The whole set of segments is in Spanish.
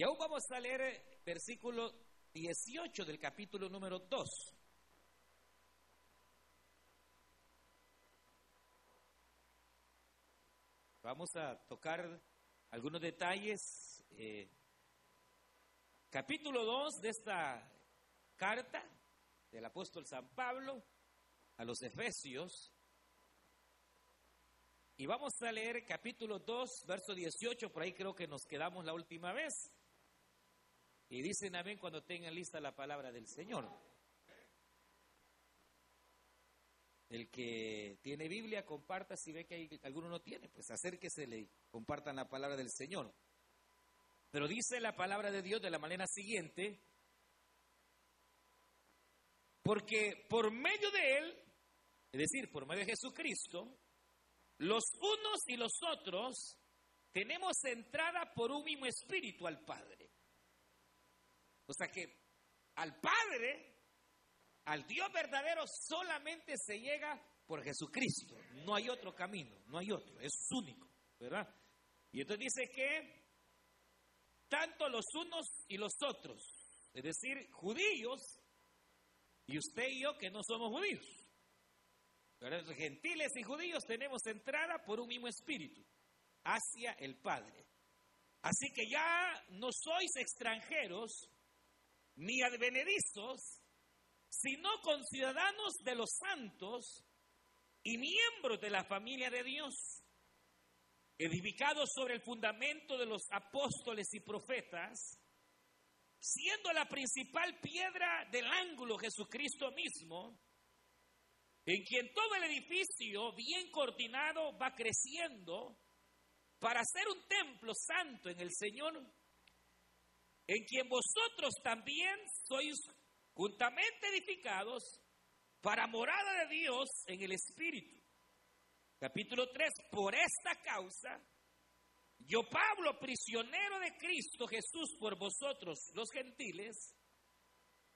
Y aún vamos a leer versículo 18 del capítulo número 2. Vamos a tocar algunos detalles. eh, capítulo 2 de esta carta del apóstol San Pablo a los Efesios. Y vamos a leer capítulo 2, verso 18, por ahí creo que nos quedamos la última vez. Y dicen amén cuando tengan lista la palabra del Señor. El que tiene Biblia, comparta. Si ve que hay, alguno no tiene, pues acérquese y compartan la palabra del Señor. Pero dice la palabra de Dios de la manera siguiente. Porque por medio de Él, es decir, por medio de Jesucristo, los unos y los otros tenemos entrada por un mismo espíritu al Padre. O sea que al Padre, al Dios verdadero, solamente se llega por Jesucristo. No hay otro camino, no hay otro, es único, ¿verdad? Y entonces dice que tanto los unos y los otros, es decir, judíos, y usted y yo que no somos judíos, ¿verdad? gentiles y judíos tenemos entrada por un mismo espíritu hacia el Padre. Así que ya no sois extranjeros ni advenedizos, sino conciudadanos de los santos y miembros de la familia de Dios, edificados sobre el fundamento de los apóstoles y profetas, siendo la principal piedra del ángulo Jesucristo mismo, en quien todo el edificio bien coordinado va creciendo para ser un templo santo en el Señor, en quien vosotros también sois juntamente edificados para morada de Dios en el Espíritu. Capítulo 3, por esta causa, yo Pablo, prisionero de Cristo Jesús por vosotros los gentiles,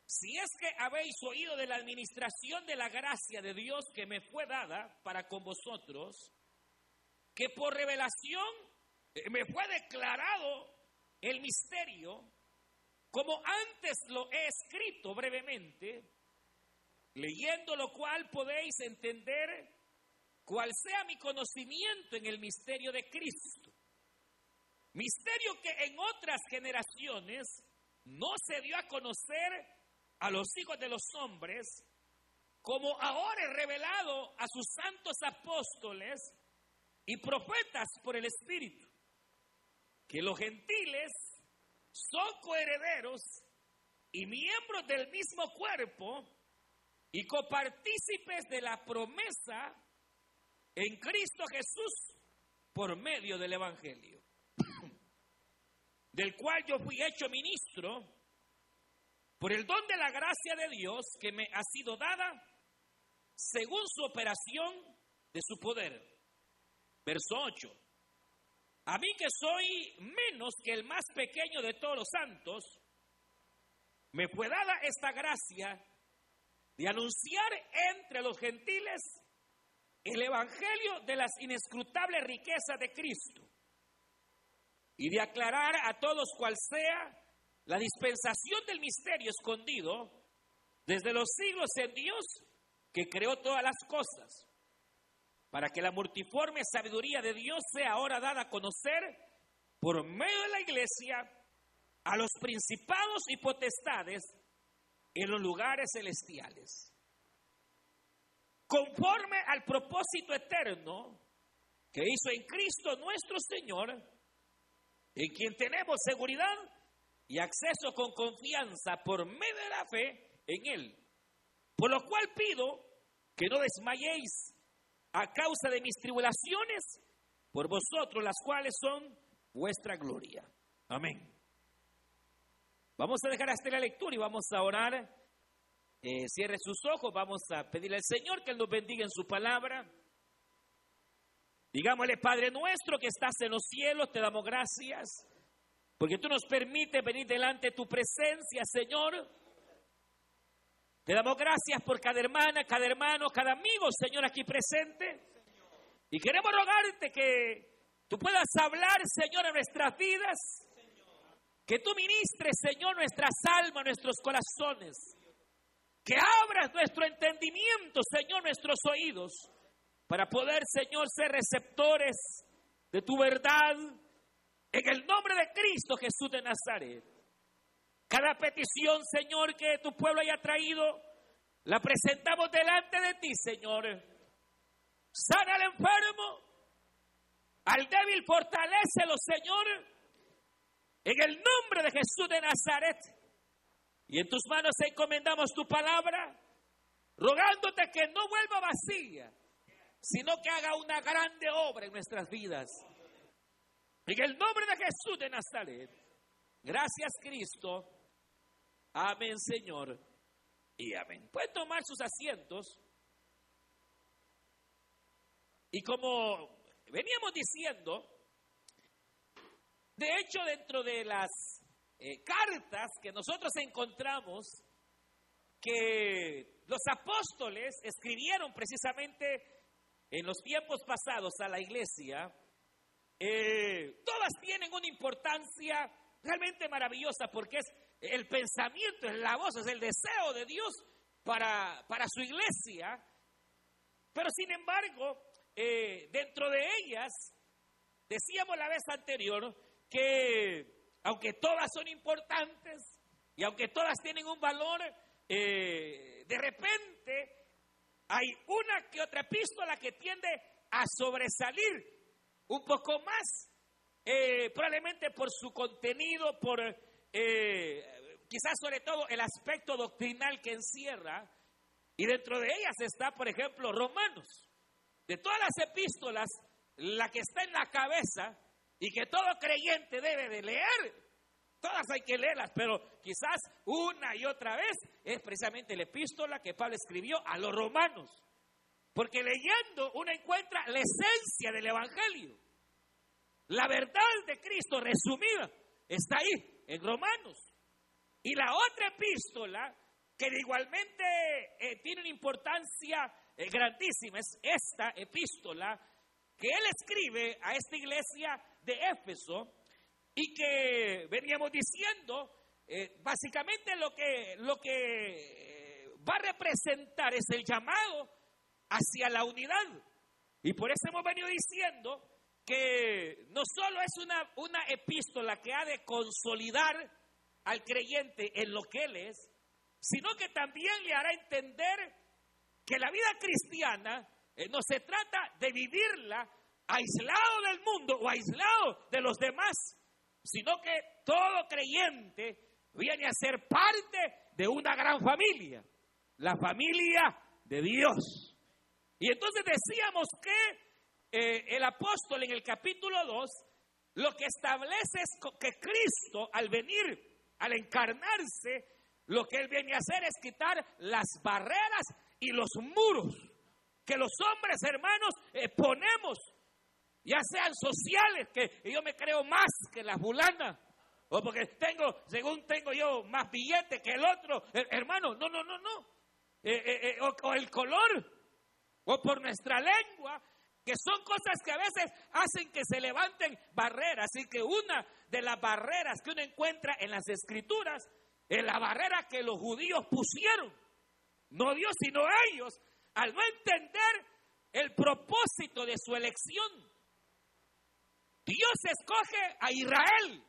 si es que habéis oído de la administración de la gracia de Dios que me fue dada para con vosotros, que por revelación eh, me fue declarado el misterio, como antes lo he escrito brevemente, leyendo lo cual podéis entender cuál sea mi conocimiento en el misterio de Cristo. Misterio que en otras generaciones no se dio a conocer a los hijos de los hombres, como ahora es revelado a sus santos apóstoles y profetas por el Espíritu, que los gentiles son coherederos y miembros del mismo cuerpo y copartícipes de la promesa en Cristo Jesús por medio del Evangelio, del cual yo fui hecho ministro por el don de la gracia de Dios que me ha sido dada según su operación de su poder. Verso 8. A mí que soy menos que el más pequeño de todos los santos, me fue dada esta gracia de anunciar entre los gentiles el Evangelio de las inescrutables riquezas de Cristo y de aclarar a todos cual sea la dispensación del misterio escondido desde los siglos en Dios que creó todas las cosas, para que la multiforme sabiduría de Dios sea ahora dada a conocer por medio de la iglesia a los principados y potestades en los lugares celestiales. Conforme al propósito eterno que hizo en Cristo nuestro Señor, en quien tenemos seguridad y acceso con confianza por medio de la fe en Él. Por lo cual pido que no desmayéis a causa de mis tribulaciones por vosotros, las cuales son vuestra gloria. Amén. Vamos a dejar hasta la lectura y vamos a orar. Eh, cierre sus ojos, vamos a pedirle al Señor que nos bendiga en su palabra. Digámosle, Padre nuestro que estás en los cielos, te damos gracias, porque tú nos permites venir delante de tu presencia, Señor. Te damos gracias por cada hermana, cada hermano, cada amigo, Señor, aquí presente. Y queremos rogarte que tú puedas hablar, Señor, en nuestras vidas. Que tú ministres, Señor, nuestras almas, nuestros corazones. Que abras nuestro entendimiento, Señor, nuestros oídos, para poder, Señor, ser receptores de tu verdad. En el nombre de Cristo Jesús de Nazaret. Cada petición, Señor, que tu pueblo haya traído, la presentamos delante de ti, Señor. Sana al enfermo, al débil fortalecelo, Señor. En el nombre de Jesús de Nazaret. Y en tus manos encomendamos tu palabra, rogándote que no vuelva vacía, sino que haga una grande obra en nuestras vidas. En el nombre de Jesús de Nazaret. Gracias, Cristo. Amén, Señor. Y amén. Pueden tomar sus asientos. Y como veníamos diciendo, de hecho dentro de las eh, cartas que nosotros encontramos, que los apóstoles escribieron precisamente en los tiempos pasados a la iglesia, eh, todas tienen una importancia realmente maravillosa porque es el pensamiento, es la voz, es el deseo de Dios para, para su iglesia. Pero sin embargo, eh, dentro de ellas, decíamos la vez anterior que aunque todas son importantes y aunque todas tienen un valor, eh, de repente hay una que otra epístola que tiende a sobresalir un poco más, eh, probablemente por su contenido, por quizás sobre todo el aspecto doctrinal que encierra, y dentro de ellas está, por ejemplo, Romanos. De todas las epístolas, la que está en la cabeza y que todo creyente debe de leer, todas hay que leerlas, pero quizás una y otra vez es precisamente la epístola que Pablo escribió a los romanos. Porque leyendo uno encuentra la esencia del Evangelio. La verdad de Cristo resumida está ahí, en Romanos. Y la otra epístola, que igualmente eh, tiene una importancia eh, grandísima es esta epístola que él escribe a esta iglesia de Éfeso y que veníamos diciendo, eh, básicamente lo que, lo que va a representar es el llamado hacia la unidad. Y por eso hemos venido diciendo que no solo es una, una epístola que ha de consolidar al creyente en lo que él es, sino que también le hará entender que la vida cristiana eh, no se trata de vivirla aislado del mundo o aislado de los demás, sino que todo creyente viene a ser parte de una gran familia, la familia de Dios. Y entonces decíamos que eh, el apóstol en el capítulo 2 lo que establece es que Cristo al venir, al encarnarse, lo que él viene a hacer es quitar las barreras y los muros que los hombres hermanos eh, ponemos, ya sean sociales, que yo me creo más que las bulanas, o porque tengo, según tengo yo, más billetes que el otro, hermano, no, no, no, no, eh, eh, o, el color, o por nuestra lengua, que son cosas que a veces hacen que se levanten barreras, y que una de las barreras que uno encuentra en las escrituras es la barrera que los judíos pusieron no Dios, sino ellos, al no entender el propósito de su elección. Dios escoge a Israel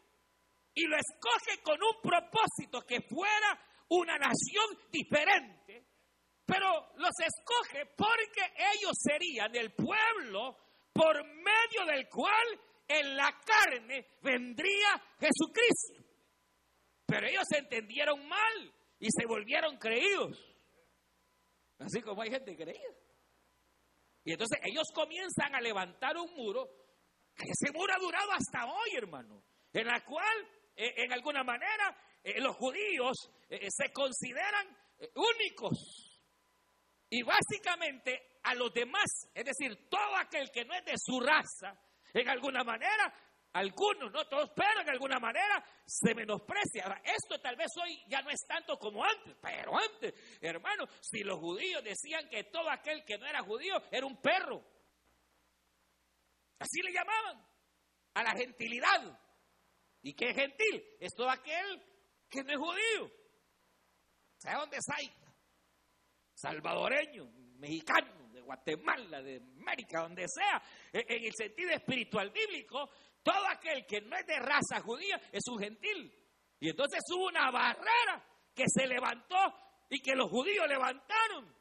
y lo escoge con un propósito que fuera una nación diferente, pero los escoge porque ellos serían el pueblo por medio del cual en la carne vendría Jesucristo. Pero ellos se entendieron mal y se volvieron creídos. Así como hay gente creída. Y entonces ellos comienzan a levantar un muro, que ese muro ha durado hasta hoy, hermano, en la cual, eh, en alguna manera, eh, los judíos eh, se consideran únicos. Y básicamente a los demás, es decir, todo aquel que no es de su raza, en alguna manera algunos, no todos, pero de alguna manera se menosprecia. Esto tal vez hoy ya no es tanto como antes, pero antes, hermano, si los judíos decían que todo aquel que no era judío era un perro, así le llamaban a la gentilidad. ¿Y qué gentil? Es todo aquel que no es judío. ¿Sabe dónde es ahí? Salvadoreño, mexicano, Guatemala, de América, donde sea, en el sentido espiritual bíblico, todo aquel que no es de raza judía es un gentil. Y entonces hubo una barrera que se levantó y que los judíos levantaron.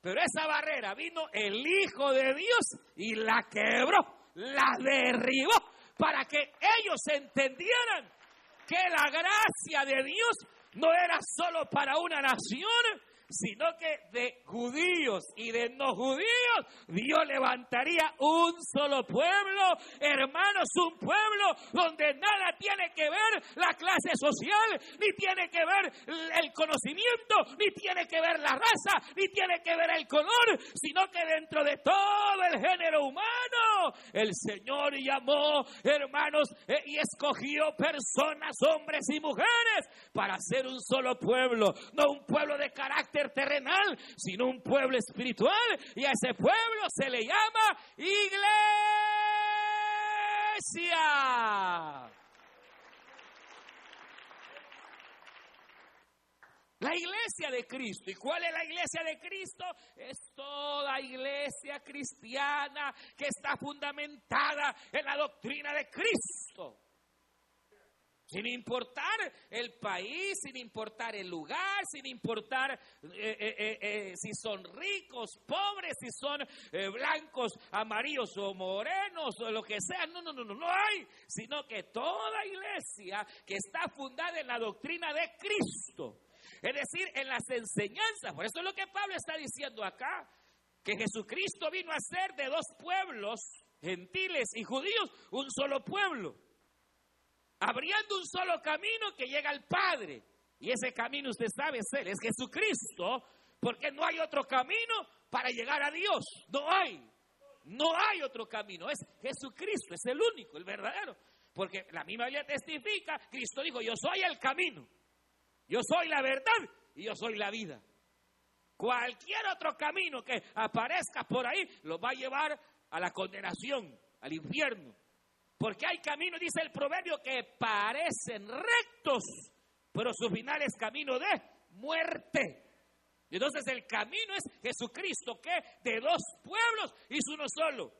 Pero esa barrera vino el Hijo de Dios y la quebró, la derribó, para que ellos entendieran que la gracia de Dios no era solo para una nación, sino que de judíos. Y de no judíos, Dios levantaría un solo pueblo, hermanos, un pueblo donde nada tiene que ver la clase social, ni tiene que ver el conocimiento, ni tiene que ver la raza, ni tiene que ver el color, sino que dentro de todo el género humano, el Señor llamó, hermanos, eh, y escogió personas, hombres y mujeres, para ser un solo pueblo, no un pueblo de carácter terrenal, sino un pueblo espiritual. Y a ese pueblo se le llama iglesia. La iglesia de Cristo. ¿Y cuál es la iglesia de Cristo? Es toda iglesia cristiana que está fundamentada en la doctrina de Cristo. Sin importar el país, sin importar el lugar, sin importar eh, eh, eh, si son ricos, pobres, si son blancos, amarillos o morenos o lo que sea. No, no, no, no, no hay. Sino que toda iglesia que está fundada en la doctrina de Cristo. Es decir, en las enseñanzas. Por eso es lo que Pablo está diciendo acá. Que Jesucristo vino a ser de dos pueblos, gentiles y judíos, un solo pueblo abriendo un solo camino que llega al Padre. Y ese camino usted sabe ser, es Jesucristo, porque no hay otro camino para llegar a Dios. No hay. No hay otro camino. Es Jesucristo, es el único, el verdadero. Porque la misma Biblia testifica, Cristo dijo, yo soy el camino, yo soy la verdad y yo soy la vida. Cualquier otro camino que aparezca por ahí lo va a llevar a la condenación, al infierno. Porque hay caminos, dice el proverbio, que parecen rectos, pero su final es camino de muerte. Entonces el camino es Jesucristo, que de dos pueblos hizo uno solo.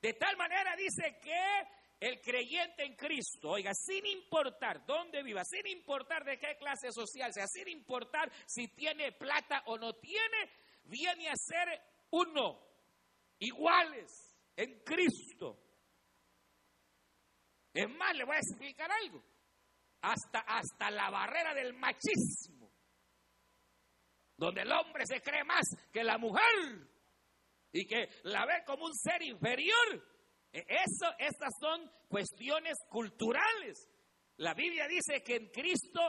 De tal manera dice que el creyente en Cristo, oiga, sin importar dónde viva, sin importar de qué clase social sea, sin importar si tiene plata o no tiene, viene a ser uno, iguales en Cristo. Es más, le voy a explicar algo. Hasta, hasta la barrera del machismo, donde el hombre se cree más que la mujer y que la ve como un ser inferior. E, eso, estas son cuestiones culturales. La Biblia dice que en Cristo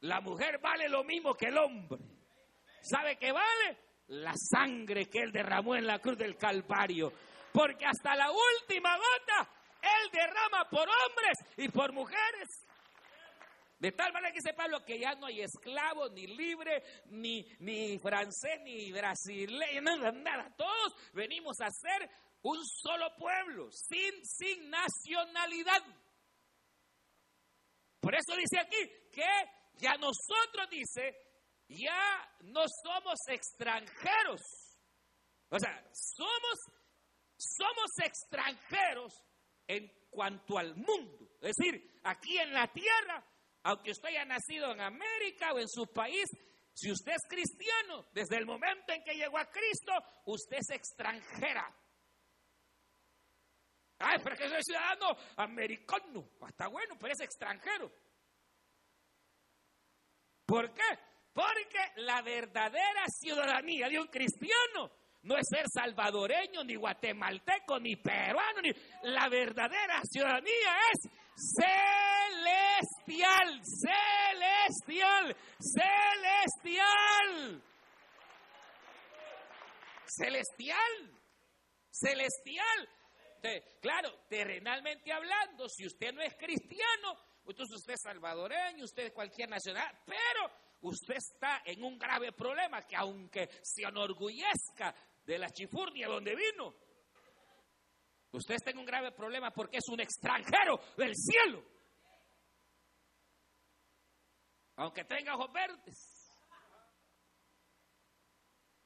la mujer vale lo mismo que el hombre. ¿Sabe qué vale? La sangre que él derramó en la cruz del Calvario. Porque hasta la última gota él derrama por hombres y por mujeres. De tal manera que dice Pablo que ya no hay esclavo, ni libre, ni, ni francés, ni brasileño, nada, nada. Todos venimos a ser un solo pueblo, sin, sin nacionalidad. Por eso dice aquí que ya nosotros, dice, ya no somos extranjeros. O sea, somos, somos extranjeros en cuanto al mundo. Es decir, aquí en la tierra, aunque usted haya nacido en América o en su país, si usted es cristiano, desde el momento en que llegó a Cristo, usted es extranjera. Ay, pero que soy ciudadano americano. Está bueno, pero es extranjero. ¿Por qué? Porque la verdadera ciudadanía de un cristiano no es ser salvadoreño, ni guatemalteco, ni peruano, ni la verdadera ciudadanía es celestial, celestial, celestial. Celestial, celestial. claro, terrenalmente hablando, si usted no es cristiano, entonces usted es salvadoreño, usted es cualquier nacional, pero usted está en un grave problema que aunque se enorgullezca de la Chifurnia donde vino. Usted está un grave problema porque es un extranjero del cielo. Aunque tenga ojos verdes.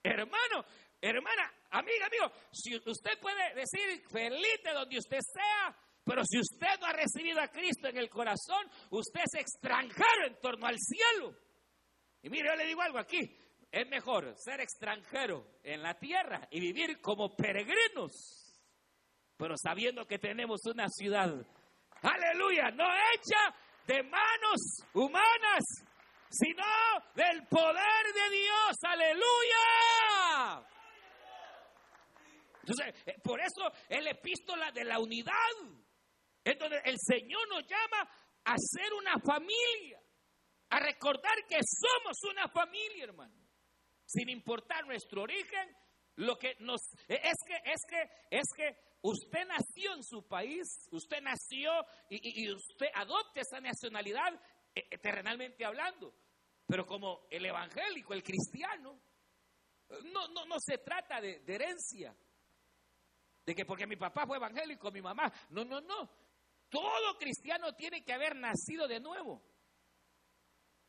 Hermano, hermana, amiga, amigo, si usted puede decir feliz de donde usted sea, pero si usted no ha recibido a Cristo en el corazón, usted es extranjero en torno al cielo. Y mire, yo le digo algo aquí es mejor ser extranjero en la tierra y vivir como peregrinos, pero sabiendo que tenemos una ciudad, aleluya, no hecha de manos humanas, sino del poder de Dios, aleluya. Entonces, eh, por eso es la epístola de la unidad, en donde el Señor nos llama a ser una familia, a recordar que somos una familia, hermano sin importar nuestro origen, lo que nos e, es que es que es que usted nació en su país, usted nació y, usted adopta esa nacionalidad e, e, terrenalmente hablando. Pero como el evangélico, el cristiano, no, no, no se trata de, de herencia. De que porque mi papá fue evangélico, mi mamá. No, no, no. Todo cristiano tiene que haber nacido de nuevo.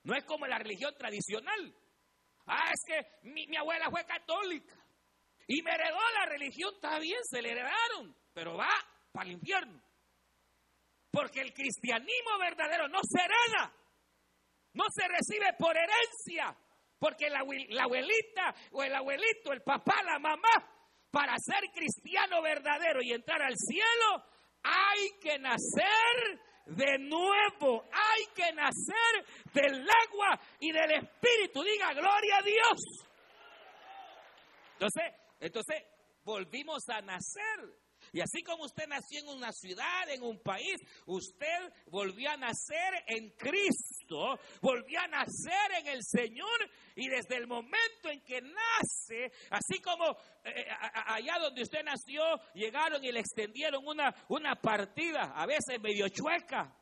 No es como la religión tradicional. Ah, es que mi, abuela fue católica y me heredó la religión, está bien, se le heredaron, pero va para el infierno. Porque el cristianismo verdadero no se hereda, no se recibe por herencia, porque la, la abuelita o el abuelito, el papá, la mamá, para ser cristiano verdadero y entrar al cielo, hay que nacer de nuevo. Hay que nacer del agua y del espíritu. Diga gloria a Dios. Entonces, entonces volvimos a nacer. Y así como usted nació en una ciudad, en un país, usted volvió a nacer en Cristo, volvió a nacer en el Señor y desde el momento en que nace, así como eh, eh, allá donde usted nació, llegaron y le extendieron una, una partida, a veces medio chueca.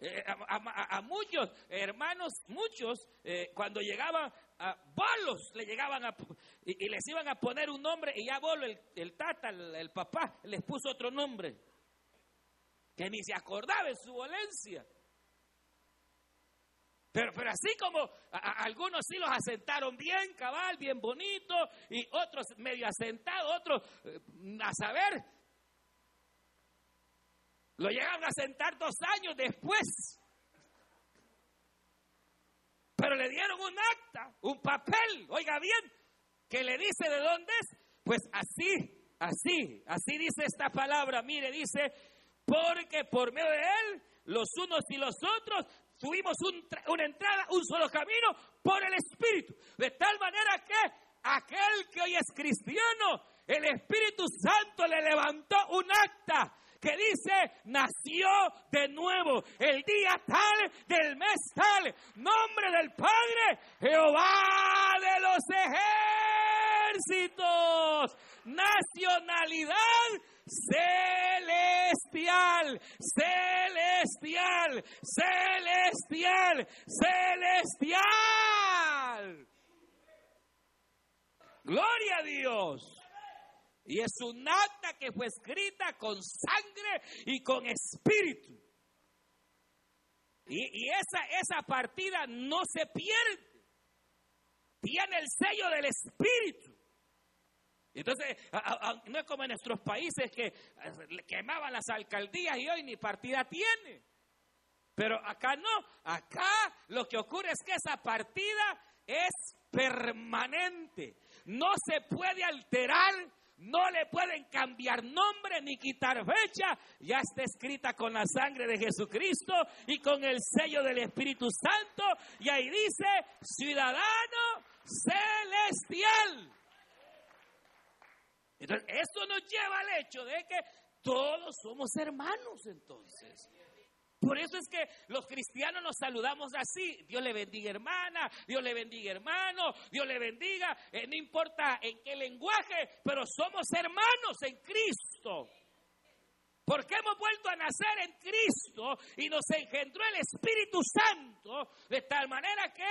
Eh, a, muchos hermanos, muchos, cuando llegaban a bolos, le llegaban a, y, les iban a poner un nombre, y ya bolo, el, tata, el, papá, les puso otro nombre, que ni se acordaba de su violencia. Pero, pero así como algunos sí los asentaron bien, cabal, bien bonito, y otros medio asentados, otros eh, a saber, lo llegaron a sentar dos años después. Pero le dieron un acta, un papel, oiga bien, que le dice de dónde es. Pues así, así, así dice esta palabra. Mire, dice, porque por medio de él, los unos y los otros, tuvimos una entrada, un solo camino por el Espíritu. De tal manera que aquel que hoy es cristiano, el Espíritu Santo le levantó un acta que dice, nació de nuevo el día tal del mes tal, nombre del Padre, Jehová de los ejércitos, nacionalidad celestial, celestial, celestial, celestial. Gloria a Dios. Y es un acta que fue escrita con sangre y con espíritu. Y, esa, esa partida no se pierde. Tiene el sello del espíritu. Entonces, no es como en nuestros países que quemaban las alcaldías y hoy ni partida tiene. Pero acá no, acá lo que ocurre es que esa partida es permanente. No se puede alterar no le pueden cambiar nombre ni quitar fecha. Ya está escrita con la sangre de Jesucristo y con el sello del Espíritu Santo. Y ahí dice, ciudadano celestial. Entonces, esto nos lleva al hecho de que todos somos hermanos entonces. Por eso es que los cristianos nos saludamos así. Dios le bendiga hermana, Dios le bendiga hermano, Dios le bendiga, eh, no importa en qué lenguaje, pero somos hermanos en Cristo. Porque hemos vuelto a nacer en Cristo y nos engendró el Espíritu Santo de tal manera que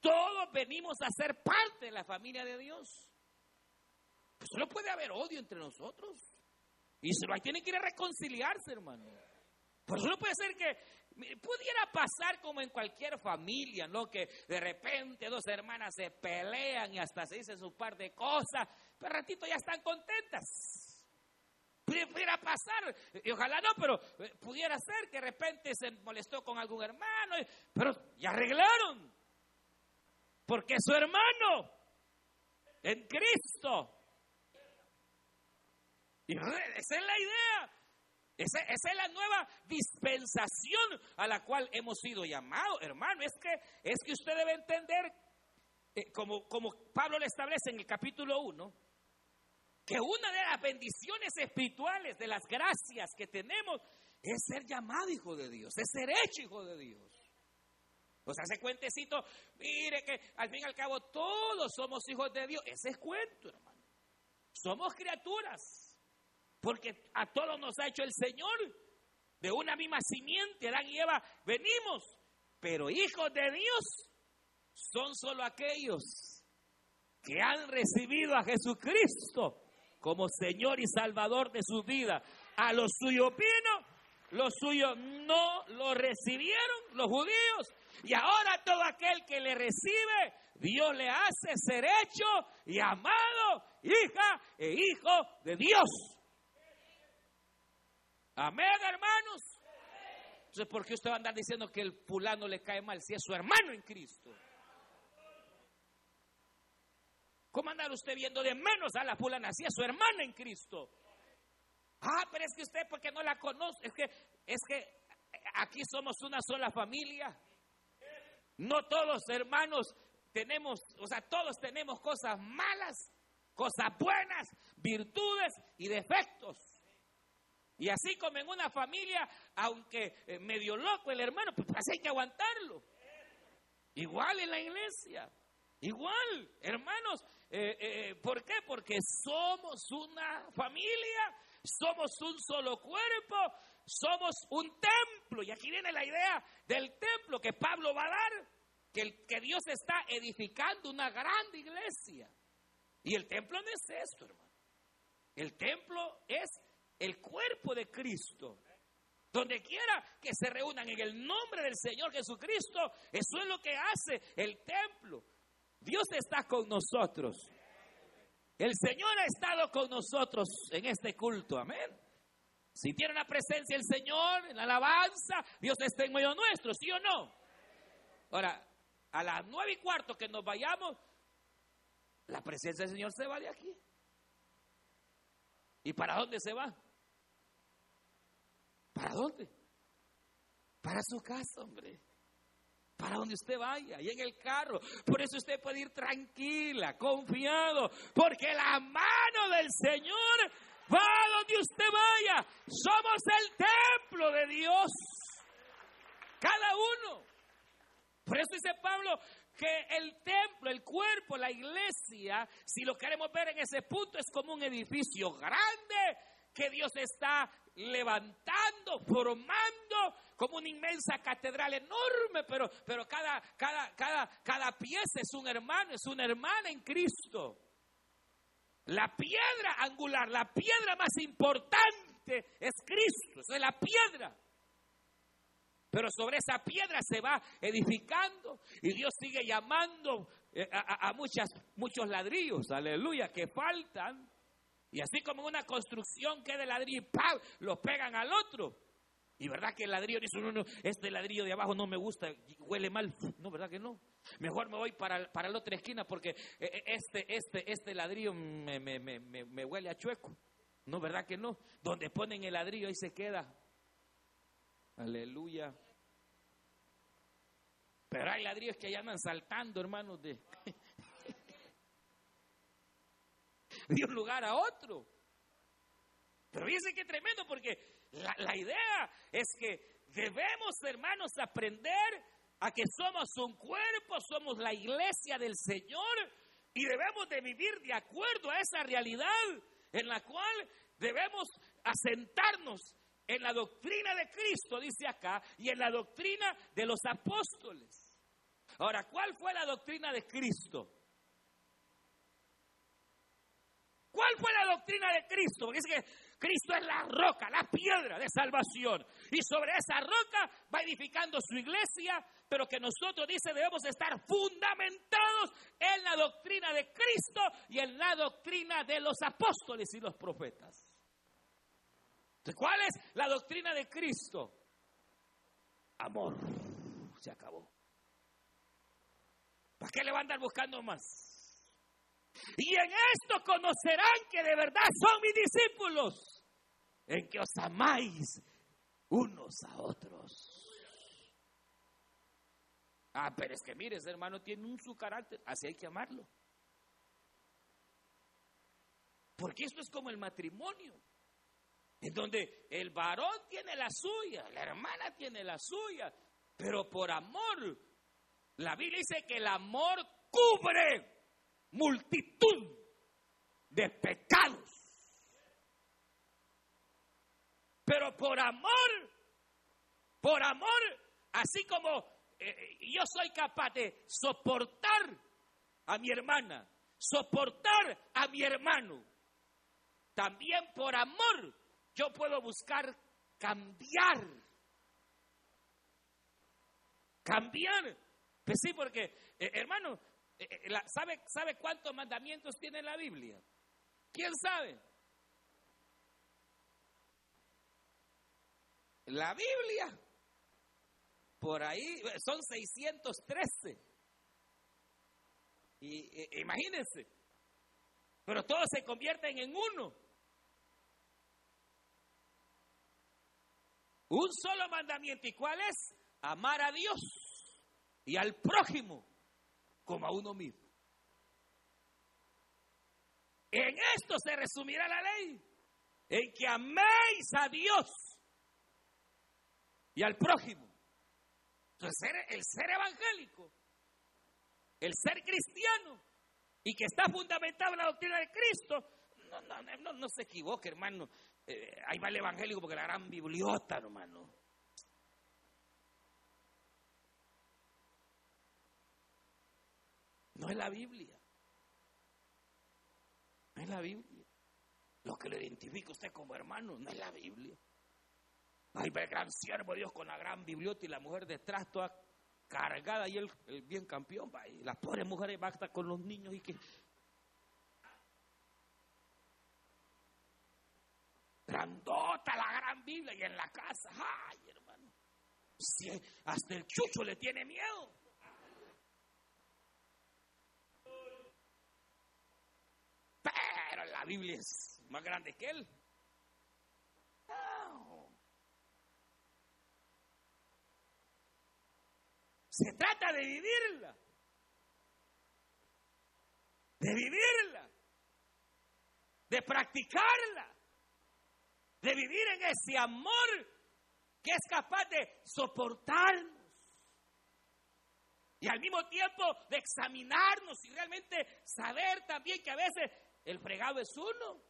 todos venimos a ser parte de la familia de Dios. Pues solo puede haber odio entre nosotros. Y se tienen que ir a reconciliarse, hermano. Por no puede ser que pudiera pasar como en cualquier familia, ¿no? Que de repente dos hermanas se pelean y hasta se dicen su par de cosas, pero ratito ya están contentas. Pudiera pasar, y ojalá no, pero eh, pudiera ser que de repente se molestó con algún hermano, pero ya arreglaron. Porque su hermano en Cristo. Y esa es la idea. Esa, es la nueva dispensación a la cual hemos sido llamados, hermano. Es que, es que usted debe entender, eh, como, como Pablo le establece en el capítulo 1, que una de las bendiciones espirituales, de las gracias que tenemos, es ser llamado hijo de Dios, es ser hecho hijo de Dios. O sea, ese cuentecito, mire que al fin y al cabo todos somos hijos de Dios. Ese es cuento, hermano. Somos criaturas. Porque a todos nos ha hecho el Señor. De una misma simiente, Adán y Eva, venimos. Pero hijos de Dios son solo aquellos que han recibido a Jesucristo como Señor y Salvador de su vida. A los suyos vino, los suyos no lo recibieron, los judíos. Y ahora todo aquel que le recibe, Dios le hace ser hecho y amado, hija e hijo de Dios. Amén, hermanos. Entonces, ¿por qué usted va a andar diciendo que el fulano le cae mal si es su hermano en Cristo? ¿Cómo andar usted viendo de menos a la fulana si es su hermana en Cristo? Ah, pero es que usted porque no la conoce, es que es que aquí somos una sola familia. No todos hermanos tenemos, o sea, todos tenemos cosas malas, cosas buenas, virtudes y defectos. Y así como en una familia, aunque eh, medio loco el hermano, pues, pues hay que aguantarlo. Igual en la iglesia. Igual, hermanos. Eh, eh, ¿Por qué? Porque somos una familia, somos un solo cuerpo, somos un templo. Y aquí viene la idea del templo que Pablo va a dar, que, que Dios está edificando una grande iglesia. Y el templo no es esto, hermano. El templo es el cuerpo de Cristo. Donde quiera que se reúnan en el nombre del Señor Jesucristo, eso es lo que hace el templo. Dios está con nosotros. El Señor ha estado con nosotros en este culto. Amén. Si tiene la presencia del Señor, en la alabanza, Dios está en medio nuestro, ¿sí o no? Ahora, a las nueve y cuarto que nos vayamos, la presencia del Señor se va de aquí. ¿Y para dónde se va? ¿Para dónde? Para su casa, hombre. Para donde usted vaya, y en el carro. Por eso usted puede ir tranquila, confiado, porque la mano del Señor va donde usted vaya. Somos el templo de Dios. Cada uno. Por eso dice Pablo que el templo, el cuerpo, la iglesia, si lo queremos ver en ese punto, es como un edificio grande que Dios está levantando, formando como una inmensa catedral enorme, pero, pero cada, cada, cada, cada pieza es un hermano, es una hermana en Cristo. La piedra angular, la piedra más importante es Cristo, es la piedra. Pero sobre esa piedra se va edificando y Dios sigue llamando eh, a, muchas, muchos ladrillos, aleluya, que faltan y así como una construcción que de ladrillo y ¡pam! lo pegan al otro. Y verdad que el ladrillo dice, no, este ladrillo de abajo no me gusta, huele mal. No, ¿verdad que no? Mejor me voy para, para la otra esquina porque eh, eh, este, este, este ladrillo me, me, me, me huele a chueco. No, ¿verdad que no? Donde ponen el ladrillo ahí se queda. Aleluya. Pero hay ladrillos que ya andan saltando, hermanos, de, un lugar a otro. Pero fíjense qué tremendo, porque la, la idea es que debemos, hermanos, aprender a que somos un cuerpo, somos la iglesia del Señor y debemos de vivir de acuerdo a esa realidad en la cual debemos asentarnos en la doctrina de Cristo, dice acá, y en la doctrina de los apóstoles. Ahora, ¿cuál fue la doctrina de Cristo? ¿Cuál fue la doctrina de Cristo? Porque es que Cristo es la roca, la piedra de salvación. Y sobre esa roca va edificando su iglesia, pero que nosotros, dice, debemos estar fundamentados en la doctrina de Cristo y en la doctrina de los apóstoles y los profetas. ¿cuál es la doctrina de Cristo? Amor. Se acabó. ¿Para qué le van a andar buscando más? Y en esto conocerán que de verdad son mis discípulos, en que os amáis unos a otros. Ah, pero es que mire, ese hermano tiene un su carácter, así hay que amarlo. Porque esto es como el matrimonio, en donde el varón tiene la suya, la hermana tiene la suya, pero por amor, la Biblia dice que el amor cubre multitud de pecados. Pero por amor, por amor, así como eh, eh, yo soy capaz de soportar a mi hermana, soportar a mi hermano, también por amor yo puedo buscar cambiar. Cambiar. Pues sí, porque, eh, hermano, ¿sabe, ¿Sabe cuántos mandamientos tiene la Biblia? ¿Quién sabe? La Biblia, por ahí, son 613. Y, imagínense, pero todos se convierten en uno. Un solo mandamiento. ¿Y cuál es? Amar a Dios y al prójimo como a uno mismo. En esto se resumirá la ley, en que améis a Dios y al prójimo. Entonces, el ser evangélico, el ser cristiano, y que está fundamentado en la doctrina de Cristo, no, no, no, se equivoque, hermano. Eh, ahí va el evangélico porque la gran bibliota, hermano. No es la Biblia. No es la Biblia. Lo que le identifica usted como hermano no es la Biblia. Va el gran siervo de Dios con la gran bibliota y la mujer detrás toda cargada y el, bien campeón. Va, y las pobres mujeres van a estar con los niños y que... Grandota la gran Biblia y en la casa. Ay, hermano. Hasta el chucho le tiene miedo. La Biblia es más grande que él. Se trata de vivirla. De vivirla. De practicarla. De vivir en ese amor que es capaz de soportarnos. Y al mismo tiempo de examinarnos y realmente saber también que a veces el fregado es uno.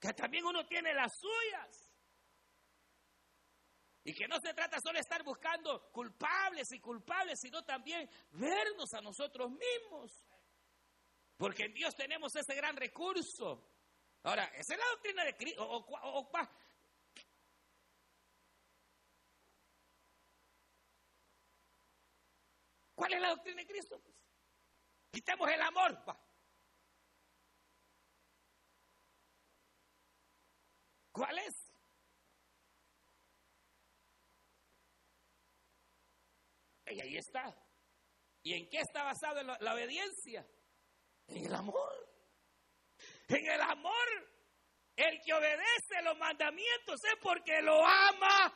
Que también uno tiene las suyas. Y que no se trata solo de estar buscando culpables y culpables, sino también vernos a nosotros mismos. Porque en Dios tenemos ese gran recurso. Ahora, esa es la doctrina de Cristo. ¿Cuál es la doctrina de Cristo? Pues, quitemos el amor. ¿Cuál es? Y ahí está. ¿Y en qué está basada la, obediencia? En el amor. En el amor. El que obedece los mandamientos es porque lo ama.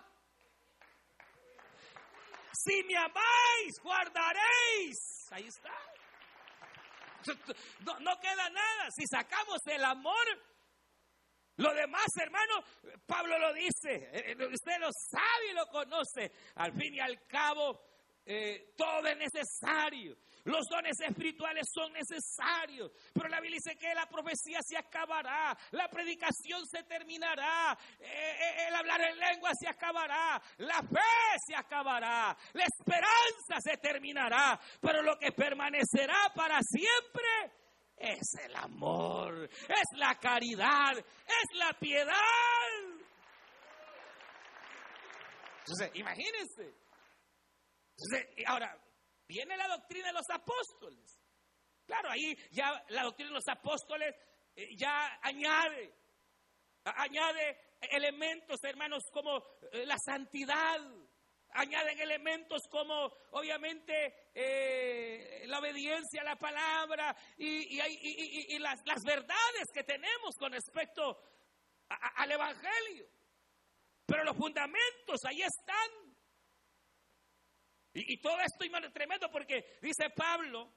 Si me amáis, guardaréis. Ahí está. No, no, queda nada. Si sacamos el amor, lo demás, hermano, Pablo lo dice, eh, eh, usted lo sabe y lo conoce. Al fin y al cabo, eh, todo es necesario. Los dones espirituales son necesarios. Pero la Biblia dice que la profecía se acabará, la predicación se terminará, el hablar en lengua se acabará, la fe se acabará, la esperanza se terminará. Pero lo que permanecerá para siempre es el amor, es la caridad, es la piedad. Entonces, imagínense. Ahora, viene la doctrina de los apóstoles. Claro, ahí ya la doctrina de los apóstoles eh, ya añade, añade elementos, hermanos, como eh, la santidad, añaden elementos como obviamente eh, la obediencia a la palabra y, las, verdades que tenemos con respecto al Evangelio. Pero los fundamentos ahí están. Y, todo esto, es tremendo porque dice Pablo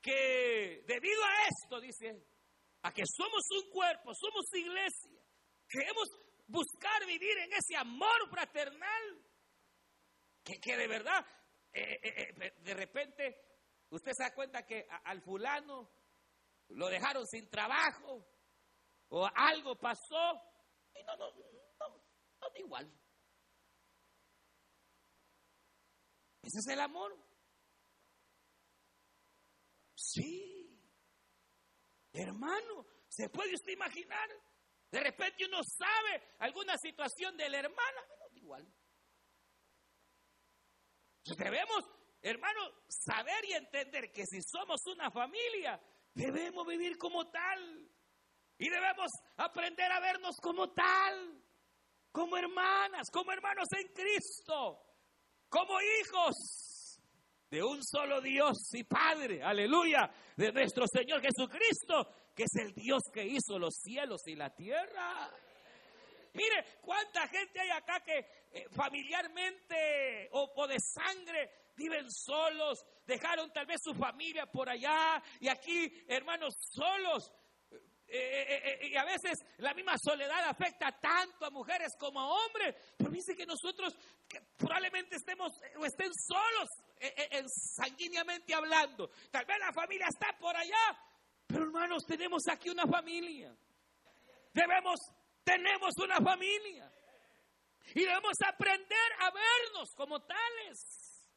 que debido a esto, dice, a que somos un cuerpo, somos iglesia, queremos buscar vivir en ese amor fraternal que, de verdad, eh, eh, eh, de repente, usted se da cuenta que al fulano lo dejaron sin trabajo o algo pasó y no, no, no, no da igual. Ese es el amor. Sí. Hermano, ¿se puede usted imaginar? De repente uno sabe alguna situación de la hermana, da igual. Debemos, hermano, saber y entender que si somos una familia, debemos vivir como tal. Y debemos aprender a vernos como tal, como hermanas, como hermanos en Cristo, como hijos de un solo Dios y Padre, aleluya, de nuestro Señor Jesucristo, que es el Dios que hizo los cielos y la tierra. Mire, cuánta gente hay acá que eh, familiarmente o, de sangre viven solos, dejaron tal vez su familia por allá y aquí, hermanos, solos. Eh, eh, y a veces la misma soledad afecta tanto a mujeres como a hombres. Pero dice que nosotros probablemente estemos o estén solos sanguíneamente hablando. Tal vez la familia está por allá. Pero hermanos, tenemos aquí una familia. Debemos tenemos una familia. Y debemos aprender a vernos como tales.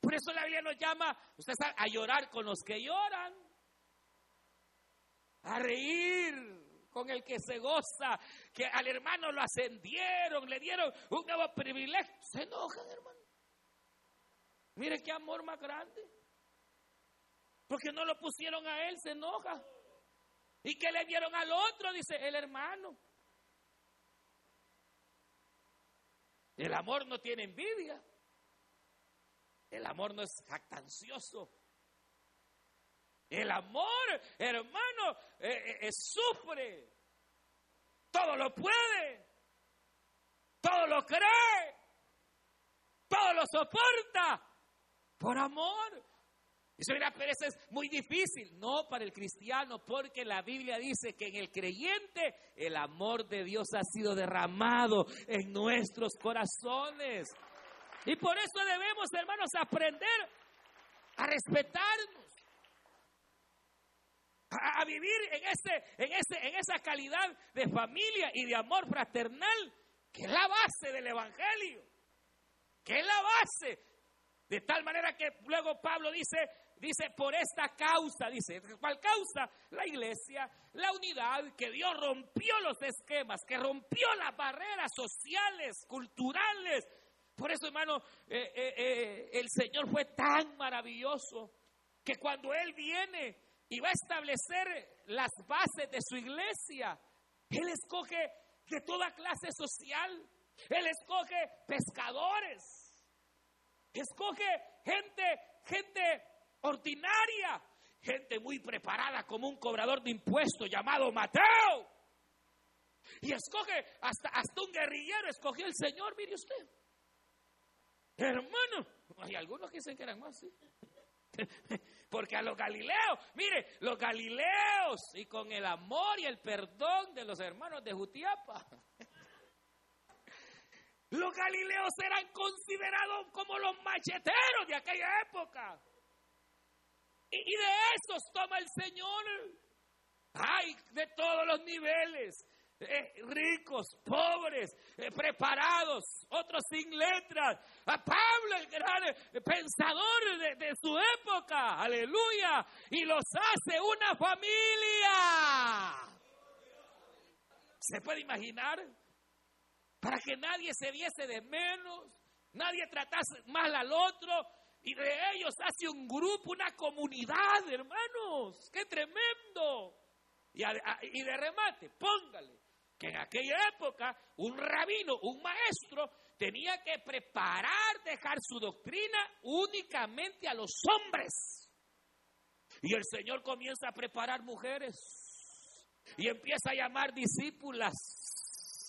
Por eso la Biblia nos llama, usted a llorar con los que lloran. A reír con el que se goza, que al hermano lo ascendieron, le dieron un nuevo privilegio. Se enojan, hermano. Mire qué amor más grande. Porque no lo pusieron a él, se enoja. ¿Y que le dieron al otro? Dice el hermano. El amor no tiene envidia. El amor no es jactancioso. El amor, hermano, eh, eh, eh, sufre. Todo lo puede. Todo lo cree. Todo lo soporta. Por amor. Eso mira, pero eso es muy difícil. No para el cristiano, porque la Biblia dice que en el creyente el amor de Dios ha sido derramado en nuestros corazones. Y por eso debemos, hermanos, aprender a respetarnos. A, vivir en, ese, en, ese, en esa calidad de familia y de amor fraternal, que es la base del Evangelio. Que es la base. De tal manera que luego Pablo dice, Dice, por esta causa, dice, ¿cuál causa? La iglesia, la unidad, que Dios rompió los esquemas, que rompió las barreras sociales, culturales. Por eso, hermano, eh, eh, eh, el Señor fue tan maravilloso que cuando Él viene y va a establecer las bases de su iglesia, Él escoge de toda clase social. Él escoge pescadores. Escoge gente, gente ordinaria, gente muy preparada como un cobrador de impuestos llamado Mateo. Y escoge, hasta, hasta un guerrillero escogió el Señor, mire usted. Hermano, hay algunos que dicen que eran más, ¿sí? Porque a los galileos, mire, los galileos y con el amor y el perdón de los hermanos de Jutiapa, los galileos eran considerados como los macheteros de aquella época. Y, de esos toma el Señor. Hay de todos los niveles. Eh, ricos, pobres, eh, preparados, otros sin letras. A Pablo, el gran pensador de, su época, aleluya, y los hace una familia. ¿Se puede imaginar? Para que nadie se viese de menos, nadie tratase mal al otro, y de ellos hace un grupo, una comunidad, hermanos. ¡Qué tremendo! Y de remate, póngale en aquella época un rabino, un maestro, tenía que preparar, dejar su doctrina únicamente a los hombres. Y el Señor comienza a preparar mujeres y empieza a llamar discípulas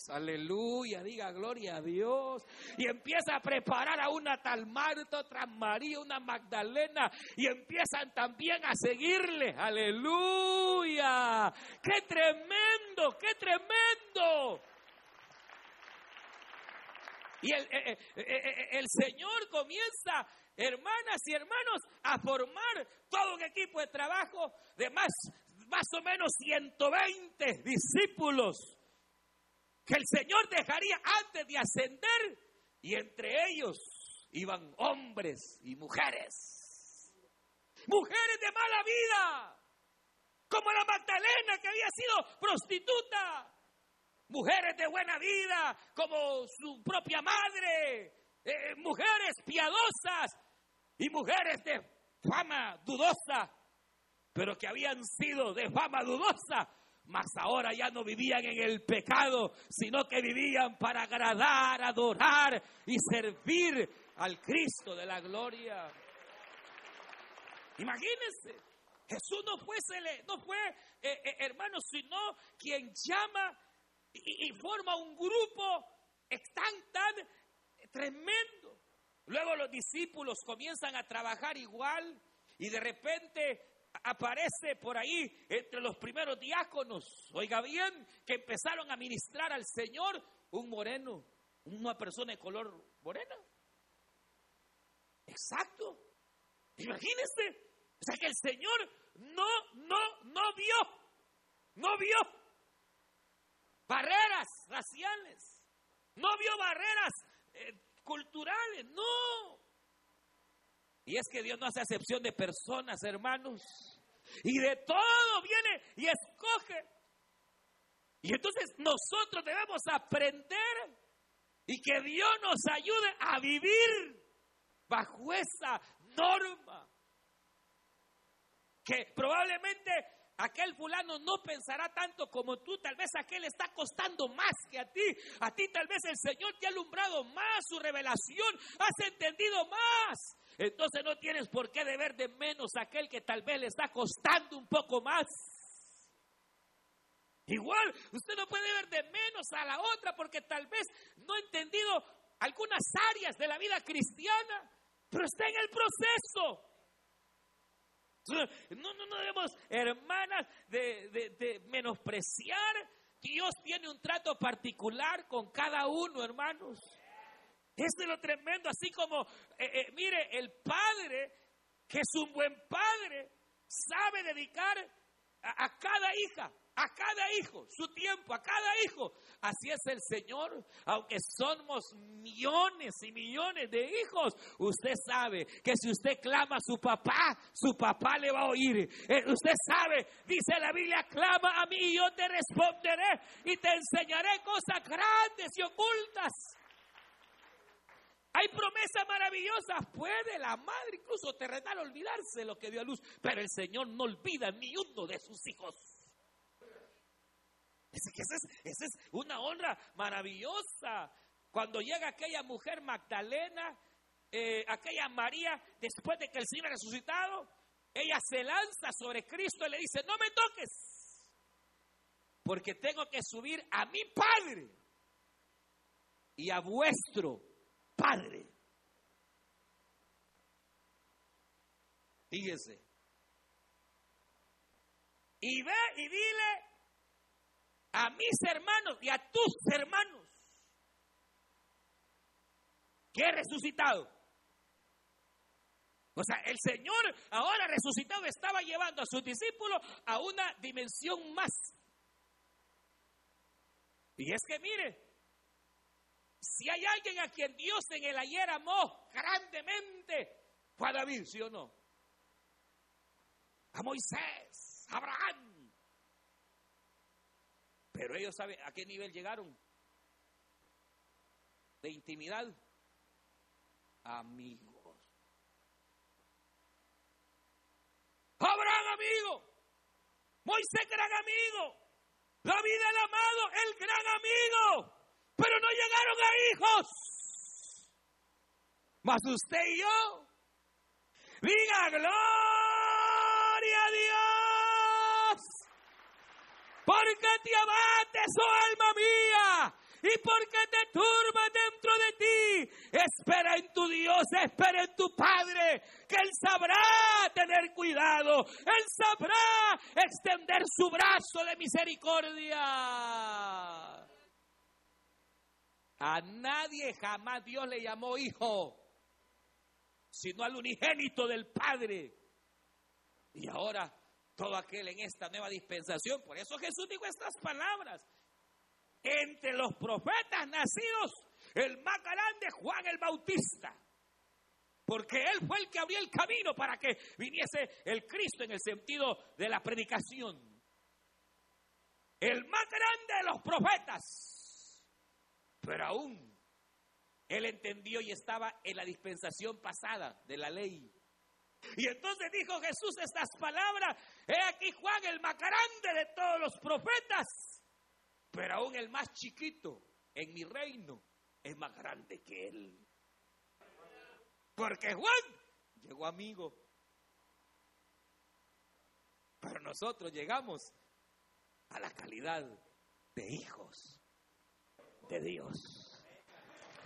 Aleluya, diga gloria a Dios. Y empieza a preparar a una tal Marta, otra María, una Magdalena. Y empiezan también a seguirle. Aleluya. Qué tremendo, qué tremendo. Y el, eh, eh, eh, el, Señor comienza, hermanas y hermanos, a formar todo un equipo de trabajo de más, más o menos 120 discípulos que el Señor dejaría antes de ascender y entre ellos iban hombres y mujeres. Mujeres de mala vida, como la Magdalena que había sido prostituta. Mujeres de buena vida, como su propia madre. Eh, mujeres piadosas y mujeres de fama dudosa, pero que habían sido de fama dudosa mas ahora ya no vivían en el pecado, sino que vivían para agradar, adorar y servir al Cristo de la gloria. Imagínense, Jesús no fue, no fue eh, eh, hermano, sino quien llama y, y forma un grupo tan, tan tremendo. Luego los discípulos comienzan a trabajar igual y de repente aparece por ahí entre los primeros diáconos, oiga bien, que empezaron a ministrar al Señor un moreno, una persona de color morena. Exacto. Imagínense. O sea que el Señor no, no, no vio, no vio barreras raciales, no vio barreras eh, culturales, no. Y es que Dios no hace excepción de personas, hermanos. Y de todo viene y escoge. Y entonces nosotros debemos aprender y que Dios nos ayude a vivir bajo esa norma. Que probablemente aquel fulano no pensará tanto como tú, tal vez aquel está costando más que a ti. A ti tal vez el Señor te ha alumbrado más su revelación, has entendido más. Entonces no tienes por qué deber de menos a aquel que tal vez le está costando un poco más. Igual, usted no puede ver de menos a la otra porque tal vez no ha entendido algunas áreas de la vida cristiana, pero está en el proceso. No, no, no debemos, hermanas, de, menospreciar. Dios tiene un trato particular con cada uno, hermanos. Eso es lo tremendo, así como, eh, eh, mire, el padre, que es un buen padre, sabe dedicar a, cada hija, a cada hijo, su tiempo, a cada hijo. Así es el Señor, aunque somos millones y millones de hijos, usted sabe que si usted clama a su papá, su papá le va a oír. Eh, usted sabe, dice la Biblia, clama a mí y yo te responderé y te enseñaré cosas grandes y ocultas hay promesas maravillosas. Puede la madre, incluso terrenal, olvidarse lo que dio a luz. Pero el Señor no olvida ni uno de sus hijos. Esa es, una honra maravillosa. Cuando llega aquella mujer Magdalena, eh, aquella María, después de que el Señor ha resucitado, ella se lanza sobre Cristo y le dice, no me toques, porque tengo que subir a mi Padre y a vuestro Padre. Fíjese. Y ve y dile a mis hermanos y a tus hermanos que he resucitado. O sea, el Señor ahora resucitado estaba llevando a sus discípulos a una dimensión más Y es que mire, si hay alguien a quien Dios en el ayer amó grandemente, fue a David, ¿sí o no? A Moisés, a Abraham. Pero ellos saben a qué nivel llegaron. De intimidad. Amigos. Abraham amigo. Moisés gran amigo. David el amado, el gran amigo pero no llegaron a hijos. Mas usted y yo, diga gloria a Dios, porque te abates, oh alma mía, y porque te turbas dentro de ti. Espera en tu Dios, espera en tu Padre, que Él sabrá tener cuidado, Él sabrá extender su brazo de misericordia. A nadie jamás Dios le llamó hijo, sino al unigénito del Padre. Y ahora todo aquel en esta nueva dispensación, por eso Jesús dijo estas palabras. Entre los profetas nacidos, el más grande Juan el Bautista. Porque él fue el que abrió el camino para que viniese el Cristo en el sentido de la predicación. El más grande de los profetas pero aún él entendió y estaba en la dispensación pasada de la ley. Y entonces dijo Jesús estas palabras, he aquí Juan el más grande de todos los profetas, pero aún el más chiquito en mi reino es más grande que él. Porque Juan llegó amigo, pero nosotros llegamos a la calidad de hijos de Dios.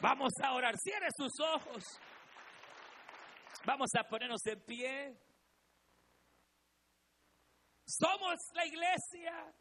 Vamos a orar. Cierre sus ojos. Vamos a ponernos en pie. Somos la iglesia